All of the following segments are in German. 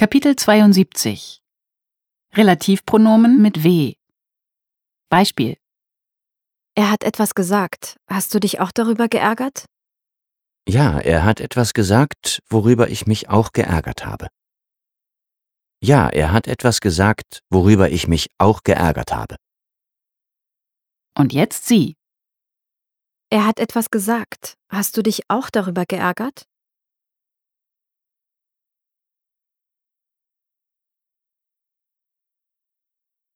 Kapitel 72 Relativpronomen mit W Beispiel Er hat etwas gesagt. Hast du dich auch darüber geärgert? Ja, er hat etwas gesagt, worüber ich mich auch geärgert habe. Ja, er hat etwas gesagt, worüber ich mich auch geärgert habe. Und jetzt Sie. Er hat etwas gesagt. Hast du dich auch darüber geärgert?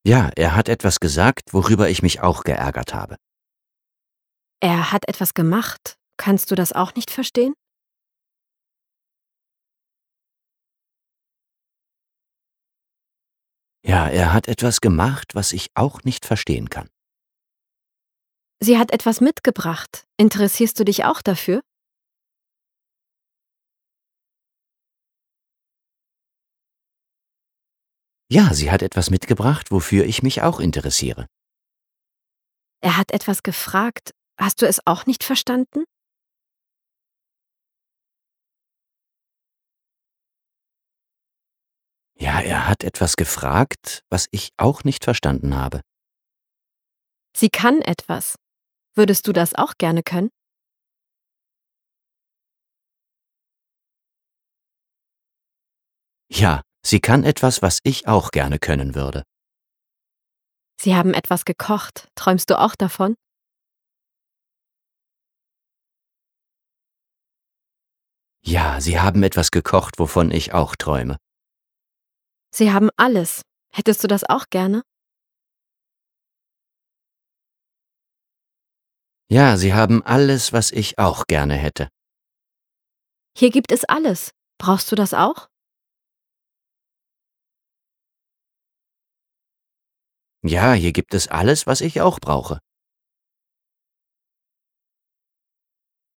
Ja, er hat etwas gesagt, worüber ich mich auch geärgert habe. Er hat etwas gemacht. Kannst du das auch nicht verstehen? Ja, er hat etwas gemacht, was ich auch nicht verstehen kann. Sie hat etwas mitgebracht. Interessierst du dich auch dafür? Ja, sie hat etwas mitgebracht, wofür ich mich auch interessiere. Er hat etwas gefragt. Hast du es auch nicht verstanden? Ja, er hat etwas gefragt, was ich auch nicht verstanden habe. Sie kann etwas. Würdest du das auch gerne können? Ja, sie kann etwas, was ich auch gerne können würde. Sie haben etwas gekocht. Träumst du auch davon? Ja, sie haben etwas gekocht, wovon ich auch träume. Sie haben alles. Hättest du das auch gerne? Ja, sie haben alles, was ich auch gerne hätte. Hier gibt es alles. Brauchst du das auch? Ja, hier gibt es alles, was ich auch brauche.